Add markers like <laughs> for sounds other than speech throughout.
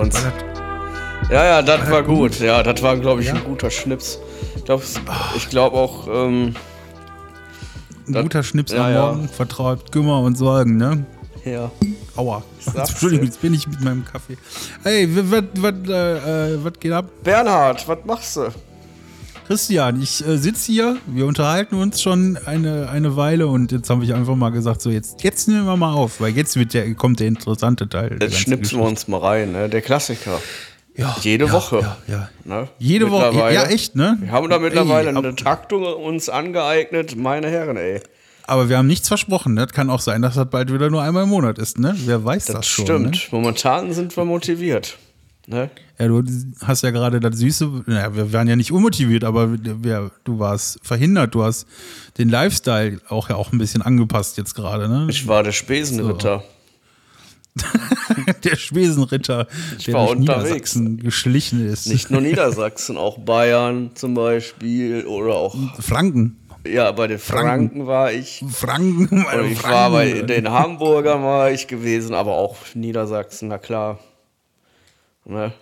uns. Ja, ja, das war, war gut. gut. Ja, das war, glaube ich, ja? ein guter Schnips. Ich glaube glaub auch. Ähm, ein dat, guter Schnips ja, am Morgen ja. vertreibt Kümmer und Sorgen, ne? Ja. Aua. Entschuldigung, jetzt bin ich mit meinem Kaffee. Hey, was äh, äh, geht ab? Bernhard, was machst du? Christian, ich äh, sitze hier, wir unterhalten uns schon eine, eine Weile und jetzt habe ich einfach mal gesagt, so jetzt, jetzt nehmen wir mal auf, weil jetzt wird der, kommt der interessante Teil. Jetzt schnipsen wir uns mal rein, ne? der Klassiker. Ja, Jede ja, Woche. Ja, ja. Ne? Jede Woche, ja echt, ne? Wir haben da mittlerweile ey, eine Taktung uns angeeignet, meine Herren, ey. Aber wir haben nichts versprochen. Ne? Das kann auch sein, dass das bald wieder nur einmal im Monat ist. Ne? Wer weiß das, das schon. Stimmt. Ne? Momentan sind wir motiviert. Ne? Ja, du hast ja gerade das Süße, naja, wir waren ja nicht unmotiviert, aber wir, du warst verhindert, du hast den Lifestyle auch ja auch ein bisschen angepasst jetzt gerade, ne? Ich war der Spesenritter. So. <laughs> der Spesenritter, ich der war durch unterwegs. Niedersachsen geschlichen ist. Nicht nur Niedersachsen, auch Bayern zum Beispiel oder auch Franken. Ja, bei den Franken, Franken war ich. Franken, meine ich Franken. war bei den Hamburgern war ich gewesen, aber auch Niedersachsen, na klar. Ne?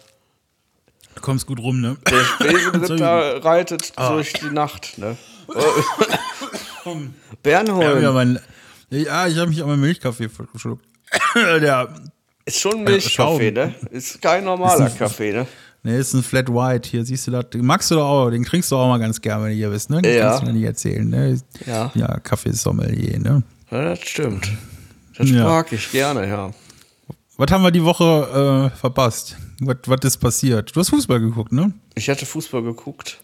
Du kommst gut rum, ne? Der Spesenritter <laughs> reitet ah. durch die Nacht, ne? <laughs> Bernholm. Ja, mein, ja ich habe mich an meinen Milchkaffee verschluckt. <laughs> Der ist schon Milchkaffee, ne? Ist kein normaler ist ein, Kaffee, ne? Ne, ist ein Flat White. Hier siehst du das. Magst du doch auch, den trinkst du auch mal ganz gerne, wenn du hier bist, ne? ja. Kannst du mir nicht erzählen, ne? Ja. Ja, Kaffeesommelier, ne? Ja, das stimmt. Das ja. mag ich gerne, ja. Was haben wir die Woche äh, verpasst? Was, ist passiert? Du hast Fußball geguckt, ne? Ich hatte Fußball geguckt.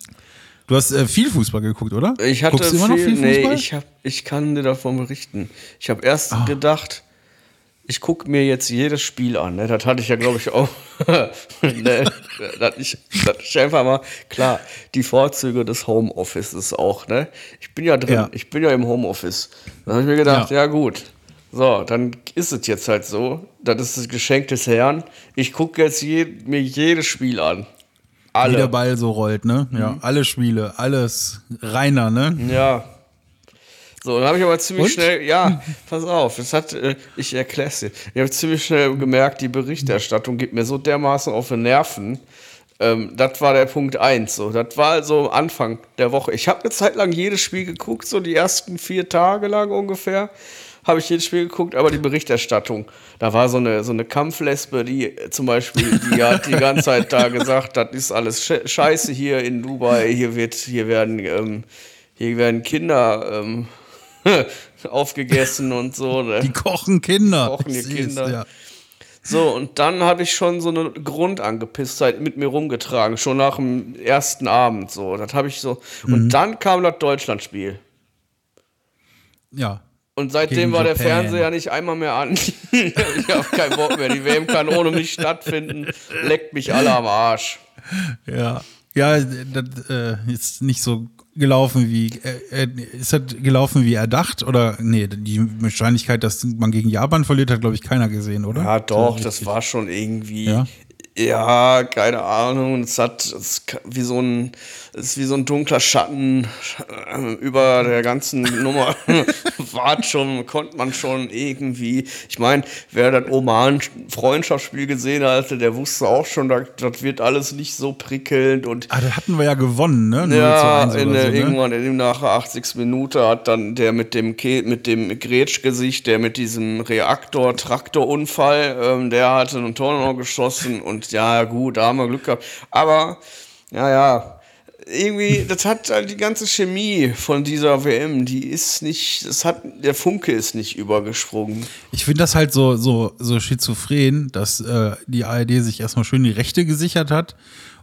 Du hast äh, viel Fußball geguckt, oder? Ich hatte Guckst du immer viel, noch viel Fußball? Nee, ich, hab, ich kann dir davon berichten. Ich habe erst ah. gedacht, ich gucke mir jetzt jedes Spiel an. Ne? Das hatte ich ja, glaube ich, auch. <laughs> ne? das, ich, das ist einfach mal klar. Die Vorzüge des Homeoffices auch. Ne? Ich bin ja drin. Ja. Ich bin ja im Homeoffice. Dann habe ich mir gedacht, ja. ja gut, so, dann ist es jetzt halt so. Das ist das Geschenk des Herrn. Ich gucke jetzt je, mir jedes Spiel an. Alle. Wie der Ball so rollt, ne? Ja, mhm. alle Spiele, alles reiner, ne? Ja. So, dann habe ich aber ziemlich Und? schnell, ja, pass auf, das hat, äh, ich erkläre es dir. Ich habe ziemlich schnell gemerkt, die Berichterstattung geht mir so dermaßen auf den Nerven. Ähm, das war der Punkt 1. So. Das war so Anfang der Woche. Ich habe eine Zeit lang jedes Spiel geguckt, so die ersten vier Tage lang ungefähr habe ich jedes Spiel geguckt, aber die Berichterstattung, da war so eine, so eine Kampflesbe, die zum Beispiel, die hat die ganze Zeit da gesagt, das ist alles scheiße hier in Dubai, hier wird, hier werden, ähm, hier werden Kinder ähm, <laughs> aufgegessen und so. Ne? Die kochen Kinder. Kochen die Kinder. Ja. So, und dann habe ich schon so eine Grundangepisstheit mit mir rumgetragen, schon nach dem ersten Abend. So, das habe ich so. Mhm. Und dann kam das Deutschlandspiel. Ja. Und seitdem war der Fernseher nicht einmal mehr an. <laughs> ich habe keinen Bock mehr. Die WM kann ohne mich stattfinden. Leckt mich alle am Arsch. Ja. Ja, das äh, ist nicht so gelaufen wie äh, äh, ist das gelaufen wie erdacht oder nee die Wahrscheinlichkeit dass man gegen Japan verliert hat glaube ich keiner gesehen oder ja doch das war schon irgendwie ja? Ja, keine Ahnung. Es hat es wie so ein, es ist wie so ein dunkler Schatten über der ganzen Nummer. <laughs> War schon, konnte man schon irgendwie. Ich meine, wer das Oman-Freundschaftsspiel gesehen hatte, der wusste auch schon, das, das wird alles nicht so prickelnd und. Ah, da hatten wir ja gewonnen, ne? Ja, in der, so, ne? irgendwann in nach 80. Minute hat dann der mit dem Ke mit dem Grätschgesicht, der mit diesem Reaktor-Traktorunfall, ähm, der hatte einen Tor noch geschossen und ja, gut, da haben wir Glück gehabt. Aber, ja, ja, irgendwie, das hat halt die ganze Chemie von dieser WM, die ist nicht, das hat, der Funke ist nicht übergesprungen. Ich finde das halt so, so, so schizophren, dass äh, die ARD sich erstmal schön die Rechte gesichert hat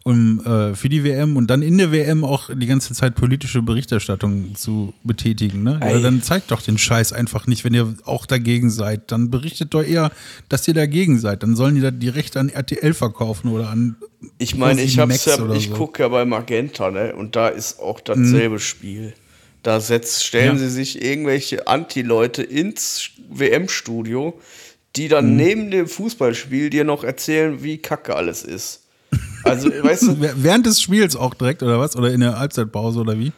um äh, für die WM und dann in der WM auch die ganze Zeit politische Berichterstattung zu betätigen. Ne? Ja, dann zeigt doch den Scheiß einfach nicht, wenn ihr auch dagegen seid. Dann berichtet doch eher, dass ihr dagegen seid. Dann sollen die da die Rechte an RTL verkaufen oder an. Ich meine, ich hab's ja, ich so. gucke ja bei Magenta, ne? Und da ist auch dasselbe mhm. Spiel. Da setzt, stellen ja. sie sich irgendwelche Anti-Leute ins WM-Studio, die dann mhm. neben dem Fußballspiel dir noch erzählen, wie kacke alles ist. Also, weißt du. <laughs> Während des Spiels auch direkt, oder was? Oder in der Halbzeitpause, oder wie?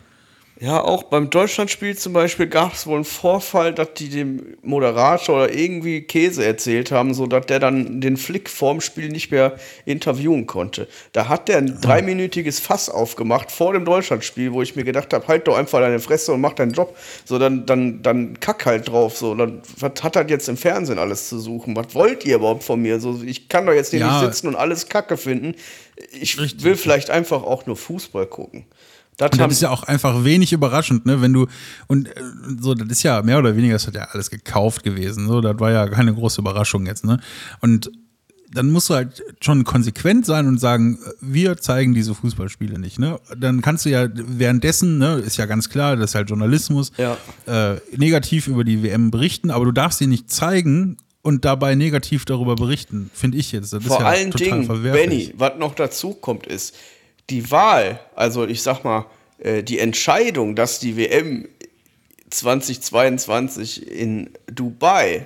Ja, auch beim Deutschlandspiel zum Beispiel gab es wohl einen Vorfall, dass die dem Moderator oder irgendwie Käse erzählt haben, sodass der dann den Flick vorm Spiel nicht mehr interviewen konnte. Da hat der ein dreiminütiges Fass aufgemacht vor dem Deutschlandspiel, wo ich mir gedacht habe, halt doch einfach deine Fresse und mach deinen Job. So, dann, dann, dann kack halt drauf. So, dann, was hat das jetzt im Fernsehen alles zu suchen? Was wollt ihr überhaupt von mir? So, ich kann doch jetzt hier Ja. nicht sitzen und alles Kacke finden. Ich Richtig. will vielleicht einfach auch nur Fußball gucken. Das Und das ist ja auch einfach wenig überraschend, ne? Wenn du, und äh, so, das ist ja mehr oder weniger, das hat ja alles gekauft gewesen. So, das war ja keine große Überraschung jetzt, ne? Und dann musst du halt schon konsequent sein und sagen, wir zeigen diese Fußballspiele nicht, ne? Dann kannst du ja währenddessen, ne, ist ja ganz klar, das ist halt Journalismus, Ja. äh, negativ über die WM berichten, aber du darfst sie nicht zeigen und dabei negativ darüber berichten, finde ich jetzt. Das Vor ist ja allen total Dingen. Benny, was noch dazu kommt, ist die Wahl, also ich sag mal, äh, die Entscheidung, dass die WM 2022 in Dubai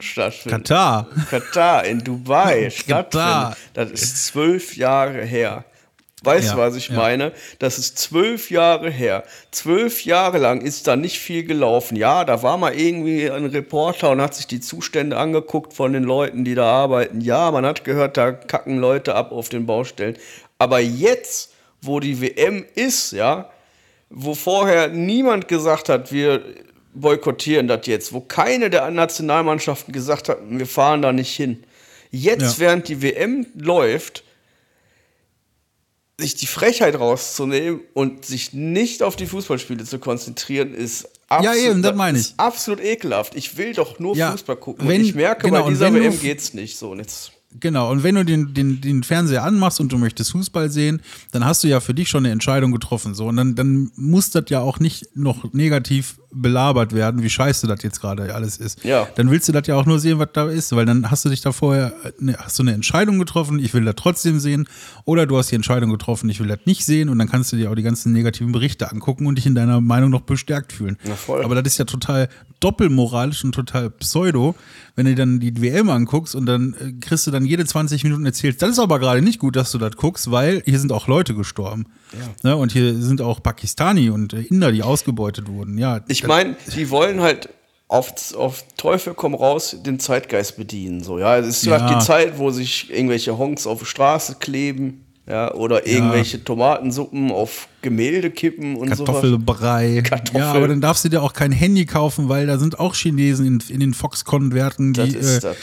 stattfindet. Katar. Katar, in Dubai <laughs> stattfindet. Das ist zwölf Jahre her. Weißt du, Ja, was ich ja. meine? Das ist zwölf Jahre her. Zwölf Jahre lang ist da nicht viel gelaufen. Ja, da war mal irgendwie ein Reporter und hat sich die Zustände angeguckt von den Leuten, die da arbeiten. Ja, man hat gehört, da kacken Leute ab auf den Baustellen. Aber jetzt, wo die WM ist, ja, wo vorher niemand gesagt hat, wir boykottieren das jetzt, wo keine der Nationalmannschaften gesagt hat, wir fahren da nicht hin. Jetzt, Ja. während die WM läuft, sich die Frechheit rauszunehmen und sich nicht auf die Fußballspiele zu konzentrieren, ist absolut, eben, das meine ich. absolut ekelhaft. Ich will doch nur Ja, Fußball gucken. wenn- und ich merke, genau, bei dieser WM f- geht's nicht so. Und jetzt Genau, und wenn du den, den, den Fernseher anmachst und du möchtest Fußball sehen, dann hast du ja für dich schon eine Entscheidung getroffen. So, und dann, dann muss das ja auch nicht noch negativ belabert werden, wie scheiße das jetzt gerade alles ist. Ja. Dann willst du das ja auch nur sehen, was da ist, weil dann hast du dich da vorher, ne, hast du eine Entscheidung getroffen, ich will das trotzdem sehen, oder du hast die Entscheidung getroffen, ich will das nicht sehen, und dann kannst du dir auch die ganzen negativen Berichte angucken und dich in deiner Meinung noch bestärkt fühlen. Na voll. Aber das ist ja total doppelmoralisch und total pseudo, wenn du dann die WM anguckst und dann äh, kriegst du dann jede 20 Minuten erzählt, das ist aber gerade nicht gut, dass du das guckst, weil hier sind auch Leute gestorben. Ne? Und hier sind auch Pakistani und äh, Inder, die ausgebeutet wurden. Ja, Ich das- meine, die wollen halt auf, auf Teufel komm raus den Zeitgeist bedienen. So, ja, es ist Ja. halt die Zeit, wo sich irgendwelche Honks auf die Straße kleben, ja, oder irgendwelche Tomatensuppen auf Gemälde kippen und so. Kartoffelbrei. Kartoffel. Ja, aber dann darfst du dir auch kein Handy kaufen, weil da sind auch Chinesen in, in den Foxconn-Werten, Das die, ist äh, das.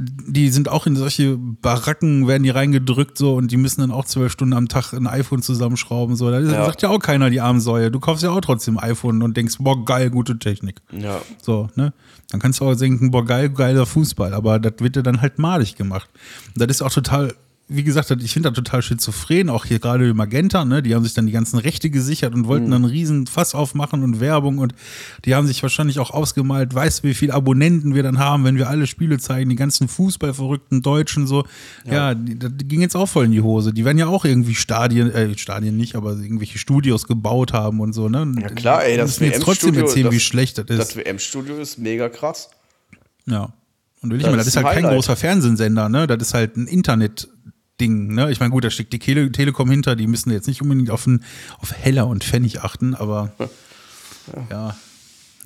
Die sind auch in solche Baracken, werden die reingedrückt so und die müssen dann auch zwölf Stunden am Tag ein iPhone zusammenschrauben. So. Da Ja. sagt ja auch keiner die Armsäue. Du kaufst ja auch trotzdem iPhone und denkst, boah, geil, gute Technik. Ja. So, ne? Dann kannst du auch denken, boah, geil, geiler Fußball, aber das wird ja dann halt malig gemacht. Und das ist auch total, wie gesagt, ich finde das total schizophren, auch hier gerade Magenta, ne? Die haben sich dann die ganzen Rechte gesichert und wollten dann einen riesen Fass aufmachen und Werbung und die haben sich wahrscheinlich auch ausgemalt, weißt du, wie viele Abonnenten wir dann haben, wenn wir alle Spiele zeigen, die ganzen fußballverrückten Deutschen so. Ja, die, das ging jetzt auch voll in die Hose. Die werden ja auch irgendwie Stadien, äh, Stadien nicht, aber irgendwelche Studios gebaut haben und so, ne? Ja klar, ey, das müssen jetzt trotzdem WM-Studio, erzählen, das- wie schlecht das ist. Das WM-Studio ist mega krass. Ja. Und will ich Das mal, das ist halt ein kein Highlight. großer Fernsehsender, ne? Das ist halt ein Internet-Ding, ne? Ich meine, gut, da steckt die Tele Telekom hinter, die müssen jetzt nicht unbedingt auf, ein, auf Heller und Pfennig achten, aber ja. Ja,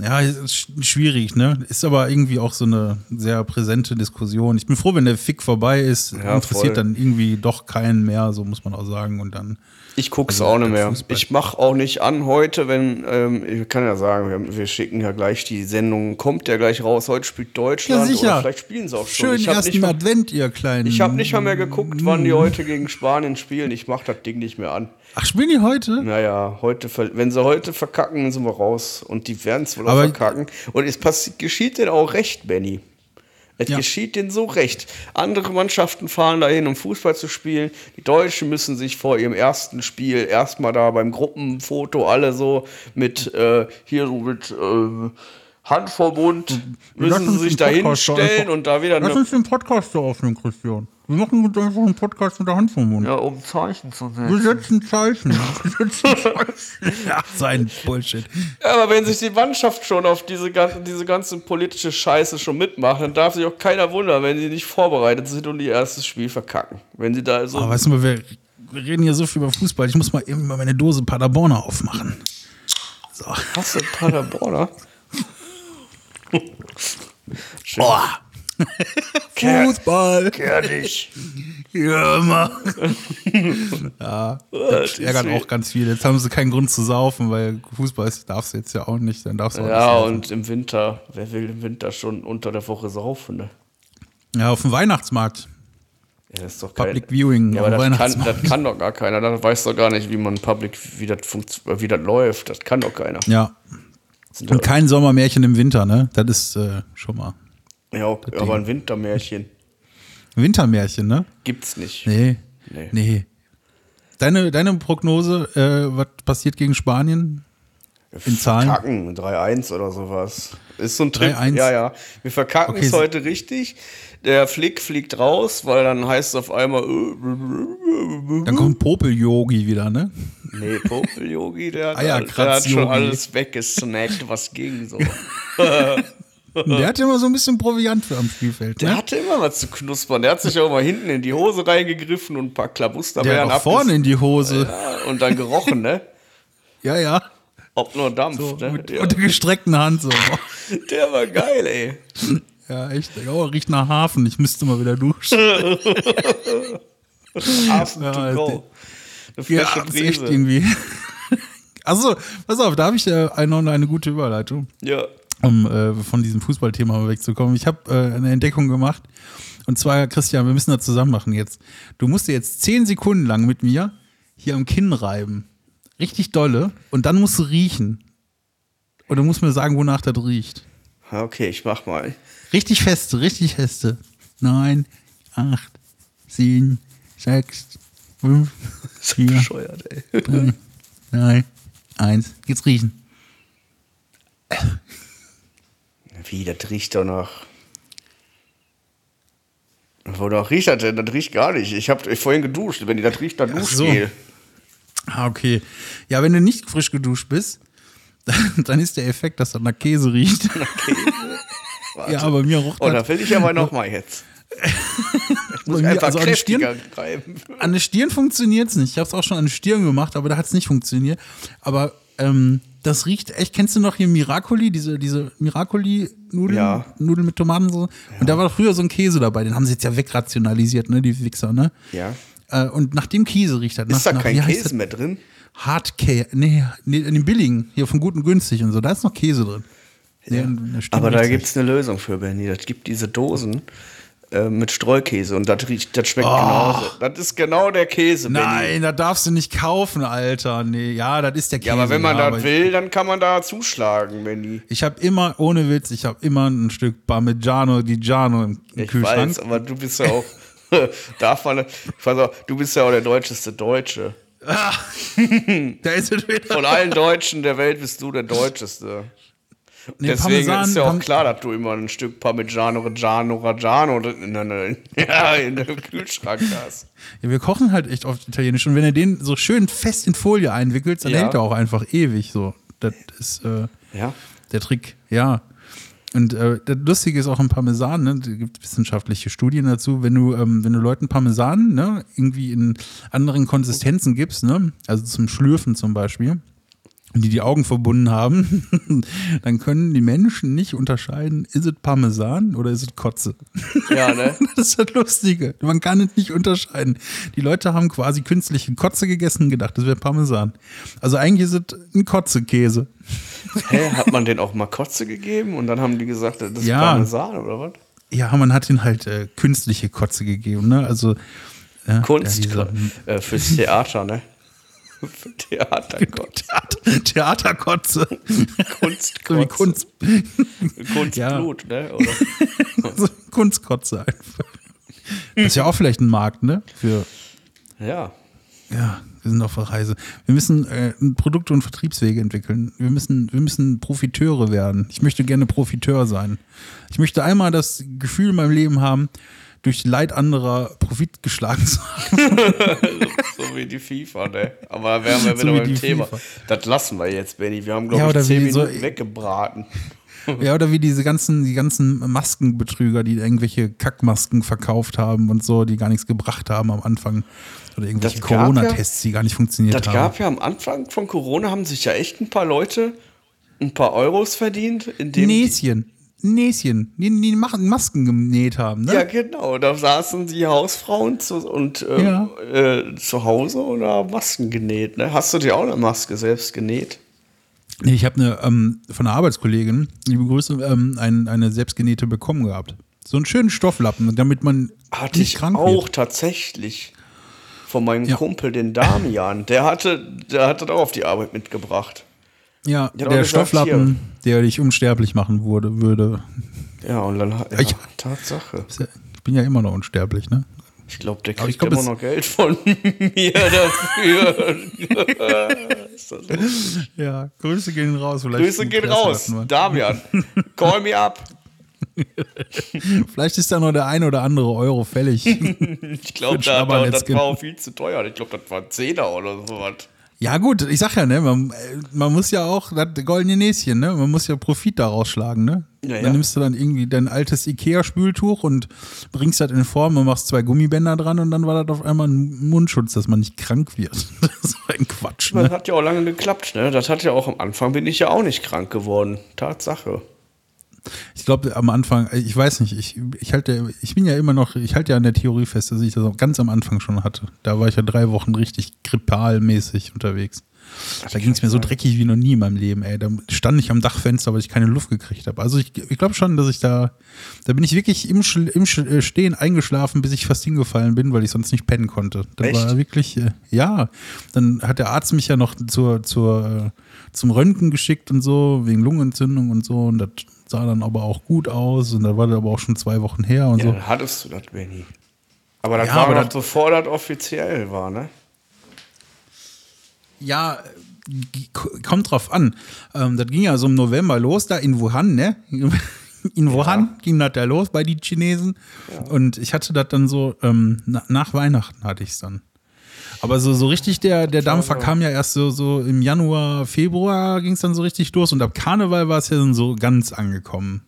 es ist sch- schwierig, ne? Ist aber irgendwie auch so eine sehr präsente Diskussion. Ich bin froh, wenn der Fick vorbei ist, Ja, interessiert voll. dann irgendwie doch keinen mehr, so muss man auch sagen. Und dann Ich guck's Also, auch nicht mehr. Fußball. Ich mach auch nicht an heute, wenn, ähm, ich kann ja sagen, wir, wir schicken ja gleich die Sendung, kommt ja gleich raus, heute spielt Deutschland oder vielleicht spielen sie auch schon. Schönen ich habe ersten mal- Advent, ihr kleinen. ich hab nicht mal mehr geguckt, wann die heute gegen Spanien spielen. Ich mach das Ding nicht mehr an. Ach, spielen die heute? Naja, heute, wenn sie heute verkacken, sind wir raus. Und die werden es wohl auch Aber- verkacken. Und es passi- geschieht denen auch recht, Benny. Es Ja. geschieht denen so recht. Andere Mannschaften fahren dahin, um Fußball zu spielen. Die Deutschen müssen sich vor ihrem ersten Spiel erstmal da beim Gruppenfoto alle so mit, äh, hier so mit äh, Handverbund, müssen sie sich da hinstellen und da wieder Lass uns den Podcast so aufnehmen, Christian. Wir machen mit einfach einen Podcast mit der Hand vom Mund. ja, um Zeichen zu Wir setzen. setzen Zeichen. <laughs> Wir setzen Zeichen. ja, sein Bullshit. Ja, aber wenn sich die Mannschaft schon auf diese ganze, diese ganze politische Scheiße schon mitmacht, dann darf sich auch keiner wundern, wenn sie nicht vorbereitet sind und ihr erstes Spiel verkacken. Wenn sie da so. Aber weißt du mal, wir, wir reden hier so viel über Fußball. Ich muss mal eben mal meine Dose Paderborner aufmachen. So. Hast du Paderborner? <laughs> Schön. Oh. Fußball. Kehr dich. Ja, immer. <laughs> ja, das ärgert auch ganz viel. Jetzt haben sie keinen Grund zu saufen, weil Fußball ist, darfst du jetzt ja auch nicht. Dann darfst du auch Ja, nicht und im Winter, wer will im Winter schon unter der Woche saufen, ne? Ja, auf dem Weihnachtsmarkt. Ja, das ist doch Public kein, Viewing Ja, aber das kann, das kann doch gar keiner. Das weiß doch gar nicht, wie man Public, wie das, wie das läuft. Das kann doch keiner. Ja. Und kein Sommermärchen im Winter, ne? Das ist äh, schon mal. Ja, okay, aber ein Wintermärchen Wintermärchen, ne? gibt's nicht. Nee. Nee. Nee. Deine, deine Prognose, äh, was passiert gegen Spanien? In Zahlen? Verkacken, 3-1 oder sowas. Ist so ein Trick. 3-1? Ja, ja. Wir verkacken Okay, es heute richtig. Der Flick fliegt raus, weil dann heißt es auf einmal. äh, Dann kommt Popel-Yogi wieder, ne? Nee, Popel-Yogi, der, <laughs> hat- Eierkratz-Yogi. der hat schon alles weggesnackt, was ging so. <laughs> Der hat immer so ein bisschen Proviant für am Spielfeld. Der Ne? hatte immer was zu knuspern. Der hat sich auch mal hinten in die Hose reingegriffen und ein paar Der Klabusterbeeren auch vorne in die Hose. Ja, und dann gerochen, ne? Ja, ja. Ob nur Dampf, So, ne? mit, Ja. mit der gestreckten Hand so. <laughs> Der war geil, ey. Ja, echt. Oh, riecht nach Hafen. Ich müsste mal wieder duschen. <laughs> Hafen Ja, to go. Eine Ja, frische das ist echt Brise. irgendwie. <laughs> Achso, pass auf, da habe ich äh, eine, eine gute Überleitung, Ja. Um äh, von diesem Fußballthema wegzukommen. Ich habe äh, eine Entdeckung gemacht. Und zwar, Christian, wir müssen das zusammen machen jetzt. Du musst dir jetzt zehn Sekunden lang mit mir hier am Kinn reiben. Richtig dolle. Und dann musst du riechen. Und du musst mir sagen, wonach das riecht. Okay, ich mach mal. Richtig feste, richtig feste. Neun, acht, sieben, sechs, fünf, <laughs> Ist vier, bescheuert, ey. drei, zwei, eins. Jetzt riechen. Wie, das riecht doch nach. Wonach riecht das denn? Das riecht gar nicht. Ich habe vorhin geduscht. Wenn die das riecht, dann Ach so. Duschgel. Ah, okay. Ja, wenn du nicht frisch geduscht bist, <laughs> dann ist der Effekt, dass das nach Käse riecht. Warte. <laughs> ja, bei mir roch Oh, da das. will ich aber noch mal jetzt. Ich <laughs> muss einfach also an die Stirn- greifen. An der Stirn funktioniert es nicht. Ich habe es auch schon an der Stirn gemacht, aber da hat es nicht funktioniert. Aber ähm, das riecht echt. Kennst du noch hier Miracoli, diese, diese Miracoli-Nudeln? Ja. Nudeln mit Tomatensauce? Und da war früher so ein Käse dabei. Den haben sie jetzt ja wegrationalisiert, ne, die Wichser, ne? Ja. Äh, und nach dem Käse riecht das. Nach, Ist da nach, kein Käse das? mehr drin? Hardcare. Nee, nee, in den billigen, hier von gut und günstig und so. Da ist noch Käse drin. Nee, Aber da gibt es eine Lösung für, Benny. Das gibt diese Dosen äh, mit Streukäse und das riecht, das schmeckt Oh. genauso. Das ist genau der Käse. Nein, da darfst du nicht kaufen, Alter. Nee, ja, das ist der Käse. Ja, aber wenn man ja, das will, dann kann man da zuschlagen, Benny. Ich habe immer, ohne Witz, ich habe immer ein Stück Parmigiano di Giano im, im Ich Kühlschrank. weiß, aber du bist ja auch. <laughs> darf man. Ich weiß auch, du bist ja auch der deutscheste Deutsche. <laughs> Da ist es wieder. Von allen Deutschen der Welt bist du der deutscheste. Nee, Deswegen Parmesan- ist ja auch Parm- klar, dass du immer ein Stück Parmigiano Reggiano Reggiano in, in, ja, <laughs> in dem Kühlschrank hast. <laughs> Ja, wir kochen halt echt oft italienisch. Und wenn du den so schön fest in Folie einwickelst, dann Ja. hält er auch einfach ewig so. Das ist äh, Ja. der Trick, ja. Und äh, das Lustige ist auch im Parmesan, ne, es gibt wissenschaftliche Studien dazu, wenn du, ähm, wenn du Leuten Parmesan ne, irgendwie in anderen Konsistenzen gibst, ne, also zum Schlürfen zum Beispiel, die die Augen verbunden haben, <laughs> dann können die Menschen nicht unterscheiden, ist es Parmesan oder ist es Kotze. Ja, ne? <laughs> Das ist das Lustige. Man kann es nicht unterscheiden. Die Leute haben quasi künstliche Kotze gegessen und gedacht, das wäre Parmesan. Also eigentlich ist es ein Kotzekäse. Hä, hat man den auch mal Kotze gegeben und dann haben die gesagt, das ist Ja. Parmesan oder was? Ja, man hat ihnen halt äh, künstliche Kotze gegeben, ne? Also ja, Kunst ja, äh, fürs Theater, ne? <laughs> Theaterkotze. Theater, Theaterkotze. Kunstkotze. <laughs> Kunst, Kunstblut, ne? Oder? <laughs> Kunstkotze einfach. Das ist ja auch vielleicht ein Markt, ne? Für, Ja. ja, wir sind auf der Reise. Wir müssen äh, Produkte und Vertriebswege entwickeln. Wir müssen, wir müssen Profiteure werden. Ich möchte gerne Profiteur sein. Ich möchte einmal das Gefühl in meinem Leben haben, durch Leid anderer Profit geschlagen zu haben. <laughs> So wie die FIFA, ne? Aber wären wir So wieder wie beim Thema. FIFA. Das lassen wir jetzt, Benny. Wir haben, glaube Ja, ich, zehn wie so- Minuten weggebraten. Ja, oder wie diese ganzen, die ganzen Maskenbetrüger, die irgendwelche Kackmasken verkauft haben und so, die gar nichts gebracht haben am Anfang. Oder irgendwelche Das Corona-Tests, die gar nicht funktioniert Das haben. gab ja am Anfang von Corona, haben sich ja echt ein paar Leute ein paar Euros verdient, indem Näschen. Näschen. Die, die machen Masken genäht haben, ne? Ja, genau. Da saßen die Hausfrauen zu, und ähm, Ja. äh, zu Hause und haben Masken genäht. Ne? Hast du dir auch eine Maske selbst genäht? Nee, ich habe eine ähm, von einer Arbeitskollegin, liebe Grüße, ähm, ein, eine selbstgenähte bekommen gehabt. So einen schönen Stofflappen, damit man Hatte nicht ich krank auch wird. tatsächlich. Von meinem Ja. Kumpel, den Damian. Der hatte, der hatte das auch auf die Arbeit mitgebracht. Ja, der gesagt, Stofflappen, der dich unsterblich machen würde, würde. Ja, und dann hat ja, Ich- <laughs> Tatsache. Ich bin ja immer noch unsterblich, ne? Ich glaube, der kriegt glaub, immer noch Geld von <laughs> mir dafür. <laughs> Ja, Grüße gehen raus. Vielleicht Grüße gehen raus. Damian, call me up. Vielleicht ist da noch der ein oder andere Euro fällig. Ich glaube, da, da, das war auch viel zu teuer. Ich glaube, das war ein Zehner oder sowas. Ja, gut, ich sag ja, ne, man, man muss ja auch das goldene Näschen, ne? Man muss ja Profit daraus schlagen, ne? Ja, ja. Dann nimmst du dann irgendwie dein altes Ikea-Spültuch und bringst das in Form und machst zwei Gummibänder dran und dann war das auf einmal ein Mundschutz, dass man nicht krank wird. <laughs> Das war ein Quatsch, Das ne? hat ja auch lange geklappt. Ne? Das hat ja auch am Anfang bin ich ja auch nicht krank geworden. Tatsache. Ich glaube, am Anfang, äh, ich weiß nicht, ich, ich halte, ich bin ja immer noch, ich halte ja an der Theorie fest, dass ich das auch ganz am Anfang schon hatte. Da war ich ja drei Wochen richtig grippalmäßig unterwegs. Da ging es mir so dreckig wie noch nie in meinem Leben, ey. Da stand ich am Dachfenster, weil ich keine Luft gekriegt habe. Also ich, ich glaube schon, dass ich da, da bin ich wirklich im, im äh, Stehen eingeschlafen, bis ich fast hingefallen bin, weil ich sonst nicht pennen konnte. Das Echt? war wirklich, äh, ja. Dann hat der Arzt mich ja noch zur, zur, zum Röntgen geschickt und so, wegen Lungenentzündung und so. Und das sah dann aber auch gut aus. Und da war das aber auch schon zwei Wochen her und Ja, so. dann hattest du das, Benny. Aber das Ja, war aber noch das- bevor das offiziell war, ne? Ja, kommt drauf an. Ähm, das ging ja so im November los, da in Wuhan, ne? <laughs> In Wuhan ging das da los bei den Chinesen. Und ich hatte das dann so, ähm, na, nach Weihnachten hatte ich es dann. Aber so, so richtig, der, der Dampfer kam ja erst so, so im Januar, Februar ging es dann so richtig los. Und ab Karneval war es ja dann so ganz angekommen.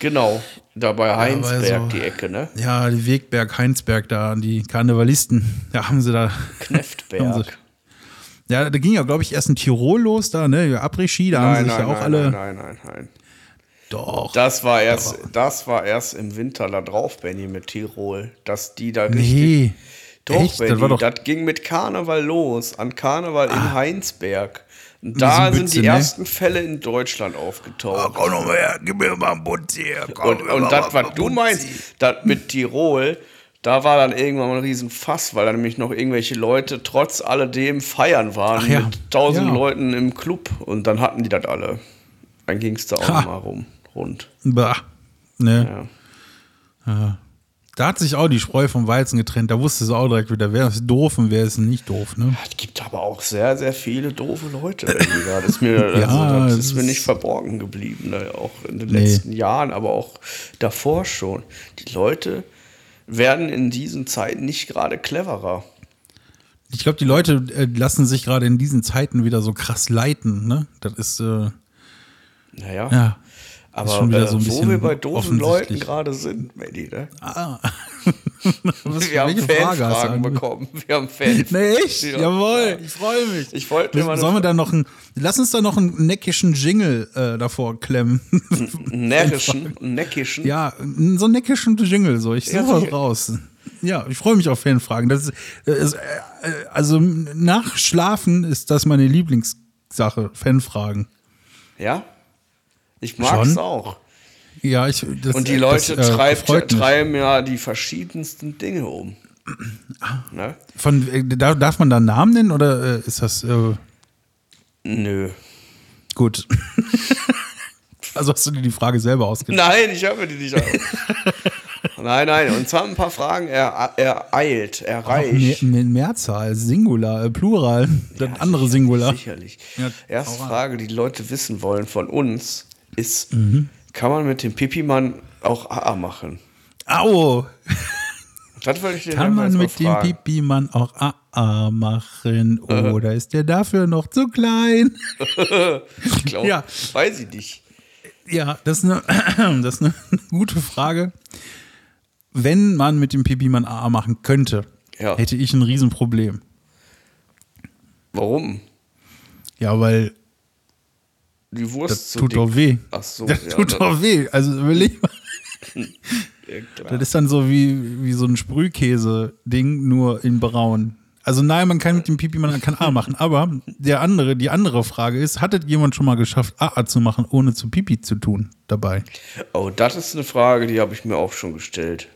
Genau. Da bei Heinsberg so- die Ecke, ne? Ja, die Wegberg, Heinsberg da, die Karnevalisten, <laughs> da haben sie da. Kneftberg. sie- Ja, da ging ja, glaube ich, erst in Tirol los, da, ne? Après-Ski, da haben sie Nein, sich nein, ja auch nein, alle. nein, nein, nein, nein. Doch. Das war erst, das war erst im Winter da drauf, Benny, mit Tirol. Dass die da richtig. nee. Doch, Echt? Benny, Das war doch. Ah. das ging mit Karneval los, an Karneval in Heinsberg. Und da sind Bütze, die ne? ersten Fälle in Deutschland aufgetaucht. komm noch her, gib mir mal einen Bund hier. Komm, Und, und das, was du meinst, das mit Tirol, da war dann irgendwann mal ein Riesenfass, weil da nämlich noch irgendwelche Leute trotz alledem feiern waren ja. mit tausend Ja. Leuten im Club. Und dann hatten die das alle. Dann ging es da auch Ha. mal rum, rund. Bah. Ne? Ja. Da hat sich auch die Spreu vom Weizen getrennt. Da wusste es auch direkt wieder, wer ist doof und wer ist nicht doof. Ne? Es gibt aber auch sehr, sehr viele doofe Leute. Benny. Das ist mir, <laughs> Ja, also, das ist mir nicht verborgen geblieben. Ne? Auch in den Nee. letzten Jahren, aber auch davor schon. Die Leute werden in diesen Zeiten nicht gerade cleverer. Ich glaube, die Leute äh, lassen sich gerade in diesen Zeiten wieder so krass leiten. Ne? Das ist, äh, Naja. ja. Aber schon wieder äh, so ein wo bisschen wir bei doofen Leuten gerade sind, Mandy, ne? Ah. <laughs> Was, Wir haben Fanfragen bekommen. Wir haben Fan. <laughs> Nee, echt? Ja. Jawohl, ich freue mich. Ich wollte immer Sollen wir da noch einen, lass uns da noch einen neckischen Jingle äh, davor klemmen. närrischen, <laughs> einen neckischen. ja, so einen neckischen Jingle, so. Ich Ja, suche was sicher. raus. Ja, ich freue mich auf Fanfragen. Das ist, das ist, äh, äh, also nach Schlafen ist das meine Lieblingssache, Fanfragen. Ja? Ich mag es auch. Ja, ich, das, Und die das, Leute äh, treibt, treiben ja die verschiedensten Dinge um. Ne? Von, äh, da- darf man da einen Namen nennen oder äh, ist das äh, Nö. gut? <laughs> also hast du dir die Frage selber ausgedacht? Nein, ich habe die nicht. <laughs> nein, nein. Und zwar ein paar Fragen er, ereilt, erreicht. Mehr, Mehrzahl, Singular, äh, Plural, das <laughs> andere Singular. Sicherlich. Ja, rein. Frage, die Leute wissen wollen von uns, ist: Mhm. Kann man mit dem Pipi-Mann auch AA machen? Au! Das wollte ich dir Kann man mit dem. Pipi-Mann auch AA machen? <laughs> Oder ist der dafür noch zu klein? Ich glaube, Ja. weiß ich nicht. Ja, das ist, eine, <clears throat> das ist eine <laughs> gute Frage. Wenn man mit dem Pipi-Mann AA machen könnte, Ja. hätte ich ein Riesenproblem. Warum? Ja, weil die Wurst Das zu tut dick. doch weh. Ach so, Das ja, tut ne? doch weh. Also überleg mal. <laughs> Ja. Das ist dann so wie, wie so ein Sprühkäse-Ding, nur in braun. Also nein, man kann mit dem Pipi, man kann A machen. Aber der andere, die andere Frage ist, hattet jemand schon mal geschafft, AA zu machen, ohne zu Pipi zu tun dabei? Oh, das ist eine Frage, die habe ich mir auch schon gestellt.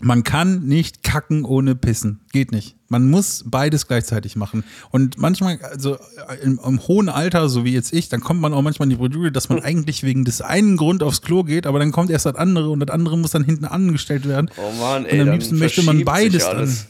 Man kann nicht kacken ohne pissen. Geht nicht. Man muss beides gleichzeitig machen. Und manchmal, also im, im hohen Alter, so wie jetzt ich, dann kommt man auch manchmal in die Bredouille, dass man <laughs> eigentlich wegen des einen Grund aufs Klo geht, aber dann kommt erst das andere und das andere muss dann hinten angestellt werden. Oh Mann, Und ey, am dann liebsten möchte man beides alles.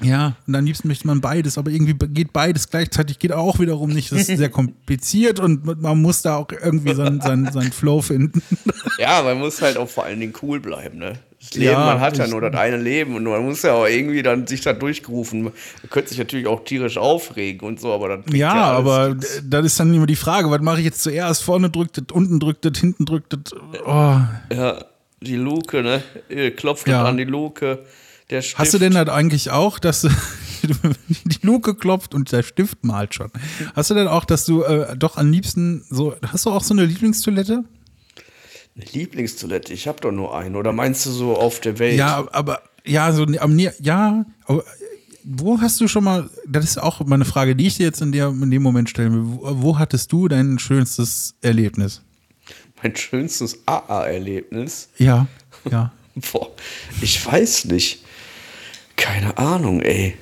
Ja, und am liebsten möchte man beides, aber irgendwie geht beides gleichzeitig, geht auch wiederum nicht. Das ist sehr <laughs> kompliziert und man muss da auch irgendwie seinen, seinen, seinen Flow finden. <laughs> Ja, man muss halt auch vor allen Dingen cool bleiben, ne? Das Leben, Ja, man hat ja nur das eine Leben und man muss ja auch irgendwie dann sich da durchgerufen. Man könnte sich natürlich auch tierisch aufregen und so, aber dann Ja, alles aber nichts. d- das ist dann immer die Frage, was mache ich jetzt zuerst? Vorne drückt das, unten drückt das, hinten drückt das. Oh. Ja, die Luke, ne? Klopft Ja. an die Luke. Der Stift. Hast du denn das eigentlich auch, dass du <laughs> die Luke klopft und der Stift malt schon? Hast du denn auch, dass du äh, doch am liebsten so, hast du auch so eine Lieblingstoilette? Eine Lieblingstoilette? Ich habe doch nur eine. Oder meinst du so auf der Welt? Ja, aber ja, so am ja, aber wo hast du schon mal, das ist auch meine Frage, die ich dir jetzt in, der, in dem Moment stellen will. Wo, wo hattest du dein schönstes Erlebnis? Mein schönstes AA-Erlebnis. Ja, ja. <laughs> Boah, ich weiß nicht. Keine Ahnung, ey.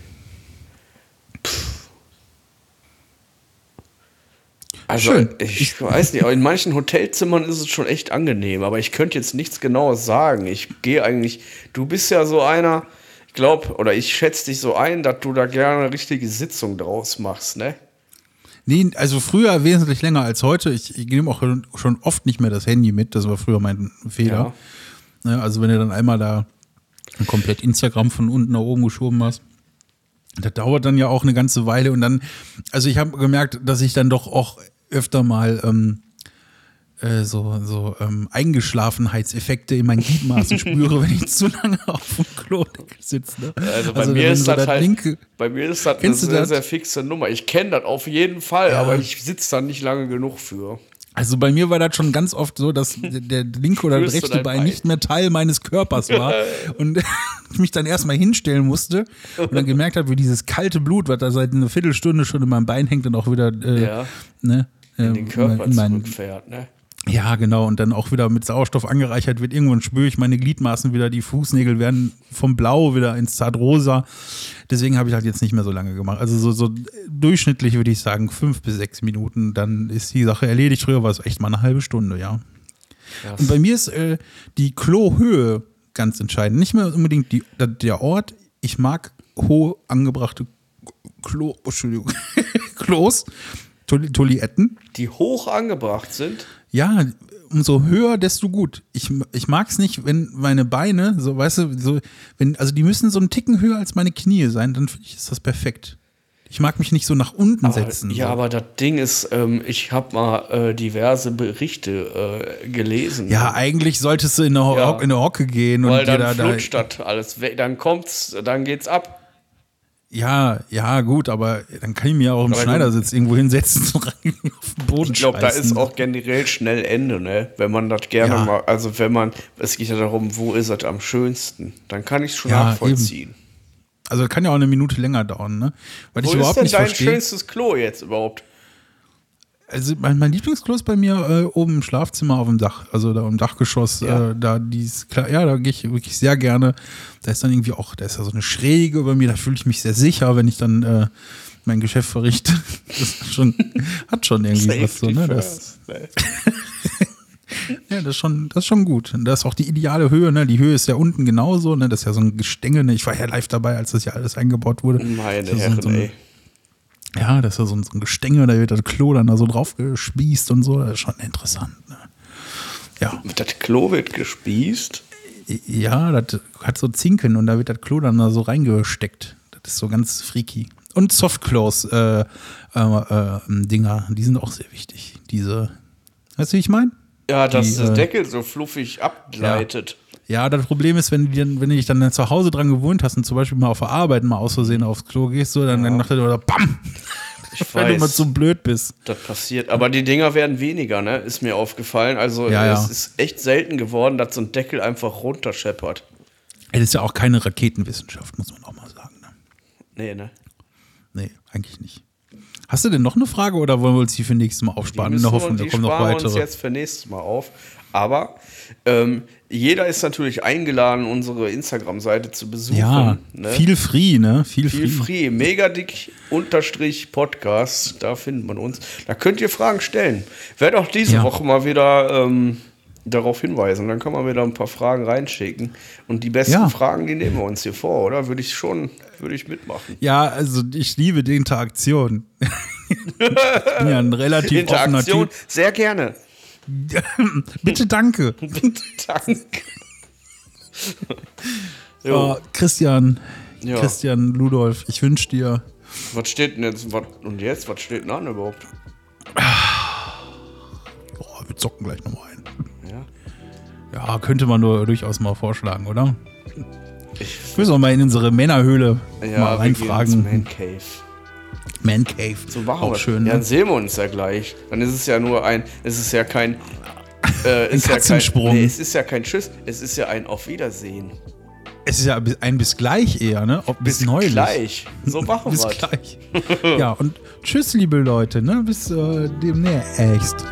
Also, Schön. ich weiß nicht, aber in manchen Hotelzimmern ist es schon echt angenehm, aber ich könnte jetzt nichts Genaues sagen. Ich gehe eigentlich, du bist ja so einer, ich glaube, oder ich schätze dich so ein, dass du da gerne eine richtige Sitzung draus machst, ne? Nee, also früher wesentlich länger als heute. Ich, ich nehme auch schon oft nicht mehr das Handy mit. Das war früher mein Fehler. Ne, also wenn du dann einmal da komplett Instagram von unten nach oben geschoben hast. Das dauert dann ja auch eine ganze Weile und dann, also ich habe gemerkt, dass ich dann doch auch öfter mal ähm, äh, so, so ähm, Eingeschlafenheitseffekte in meinen Gliedmaßen <laughs> spüre, wenn ich zu lange auf dem Klo sitze. Ne? Also bei mir wenn ist so das halt, linke- bei mir ist das eine sehr, das? sehr fixe Nummer. Ich kenne das auf jeden Fall, Ja. aber ich sitze da nicht lange genug für. Also bei mir war das schon ganz oft so, dass <laughs> der linke oder rechte Bein? nicht mehr Teil meines Körpers war und ich <laughs> mich dann erstmal hinstellen musste und dann gemerkt habe, wie dieses kalte Blut, was da seit einer Viertelstunde schon in meinem Bein hängt, dann auch wieder äh, Ja. ne, In den Körper in mein, zurückfährt, ne? Ja, genau. Und dann auch wieder mit Sauerstoff angereichert wird. Irgendwann spüre ich meine Gliedmaßen wieder, die Fußnägel werden vom Blau wieder ins Zartrosa. Deswegen habe ich halt jetzt nicht mehr so lange gemacht. Also so, so durchschnittlich würde ich sagen fünf bis sechs Minuten, dann ist die Sache erledigt. Früher war es echt mal eine halbe Stunde, ja. Krass. Und bei mir ist äh, die Klohöhe ganz entscheidend. Nicht mehr unbedingt die, der Ort. Ich mag hohe angebrachte Klo, Entschuldigung, <laughs> Klos, Toli- Toiletten. Die hoch angebracht sind. Ja, umso höher, desto gut. Ich, ich mag es nicht, wenn meine Beine, so weißt du, so, wenn, also die müssen so einen Ticken höher als meine Knie sein, dann finde ich, ist das perfekt. Ich mag mich nicht so nach unten setzen. ja, so. aber das Ding ist, ähm, ich habe mal äh, diverse Berichte äh, gelesen. ja, eigentlich solltest du in eine, Ho Ja. in eine Hocke gehen und weil dir dann da, da flutscht das alles weg. Dann kommt's, dann geht's ab. Ja, ja, gut, aber dann kann ich mir auch im Aber Schneidersitz irgendwo hinsetzen und rein auf den Boden Ich glaube, da ist auch generell schnell Ende, ne? Wenn man das gerne Ja. mal, also wenn man, es geht ja darum, wo ist es am schönsten, dann kann ich es schon Ja, nachvollziehen. Also das kann ja auch eine Minute länger dauern, ne? Weil Wo ich ist überhaupt denn nicht dein verstehe. schönstes Klo jetzt überhaupt? Also mein, mein Lieblingsklo ist bei mir äh, oben im Schlafzimmer auf dem Dach, also da im Dachgeschoss, Ja. äh, da dies klar, ja, da gehe ich wirklich sehr gerne. Da ist dann irgendwie auch, da ist ja so eine Schräge über mir, da fühle ich mich sehr sicher, wenn ich dann äh, mein Geschäft verrichte. <laughs> Das schon, hat schon irgendwie was so, ne? Das, ne? <laughs> ja, das ist schon, das ist schon gut. Und das ist auch die ideale Höhe, ne? Die Höhe ist ja unten genauso, ne? Das ist ja so ein Gestänge, ne? Ich war ja live dabei, als das ja alles eingebaut wurde. Meine Das ist Herren, so ein, ey. Ja, das ist ja so ein, so ein Gestänge, da wird das Klo dann da so drauf gespießt und so. Das ist schon interessant. Ne? Ja, Das Klo wird gespießt. ja, das hat so Zinken und da wird das Klo dann da so reingesteckt. Das ist so ganz freaky. Und Softclose äh, äh, äh, Dinger, die sind auch sehr wichtig. Diese, weißt du, wie ich meine? Ja, dass Die, der äh, Deckel so fluffig abgleitet. Ja, das Problem ist, wenn du, dir- wenn du dich dann zu Hause dran gewohnt hast und zum Beispiel mal auf der Arbeit mal aus Versehen aufs Klo gehst, so, dann, dann macht er oder BAM! Ich <laughs> Wenn du weiß. mal zu blöd bist. Das passiert. Aber die Dinger werden weniger, ne? Ist mir aufgefallen. Also Ja, es ja. ist echt selten geworden, dass so ein Deckel einfach runterscheppert. Das ist ja auch keine Raketenwissenschaft, muss man auch mal sagen. Ne? Nee, ne? Nee, eigentlich nicht. Hast du denn noch eine Frage oder wollen wir uns die für nächstes Mal aufsparen? In Die der müssen Hoffnung, wir- da die kommen noch sparen wir uns weitere. jetzt für nächstes Mal auf. Aber ähm, jeder ist natürlich eingeladen, unsere Instagram-Seite zu besuchen. Ja, ne? viel free, ne? Viel, Viel free. free. Megadick unterstrich Podcast. Da findet man uns. Da könnt ihr Fragen stellen. Werde auch diese Ja. Woche mal wieder ähm, darauf hinweisen. Dann kann man wieder ein paar Fragen reinschicken. Und die besten Ja. Fragen, die nehmen wir uns hier vor, oder? Würde ich schon, würde ich mitmachen. Ja, also ich liebe die Interaktion. <laughs> ich bin ja ein relativ offener Interaktion, Typ. sehr gerne. Bitte danke. <laughs> Danke. <laughs> Oh, Christian, Ja. Christian Ludolf, ich wünsche dir was steht denn jetzt? Was, und jetzt? Was steht denn an überhaupt? <sighs> Oh, wir zocken gleich nochmal ein. Ja. Ja, könnte man nur durchaus mal vorschlagen, oder? Ich will auch mal in unsere Männerhöhle mal Ja, wir ins reinfragen. Man Cave. Man Cave. So machen auch wir. schön. Ja, dann sehen wir uns ja gleich. Dann ist es ja nur ein, es ist ja kein, äh, ist ja kein, Katzensprung. nee, es ist ja kein Tschüss, es ist ja ein Auf Wiedersehen. Es ist ja bis- ein bis gleich eher, ne? Ob bis, neulich. gleich. So machen <laughs> Bis wir gleich. ja, und tschüss, liebe Leute, ne? Bis äh, demnächst.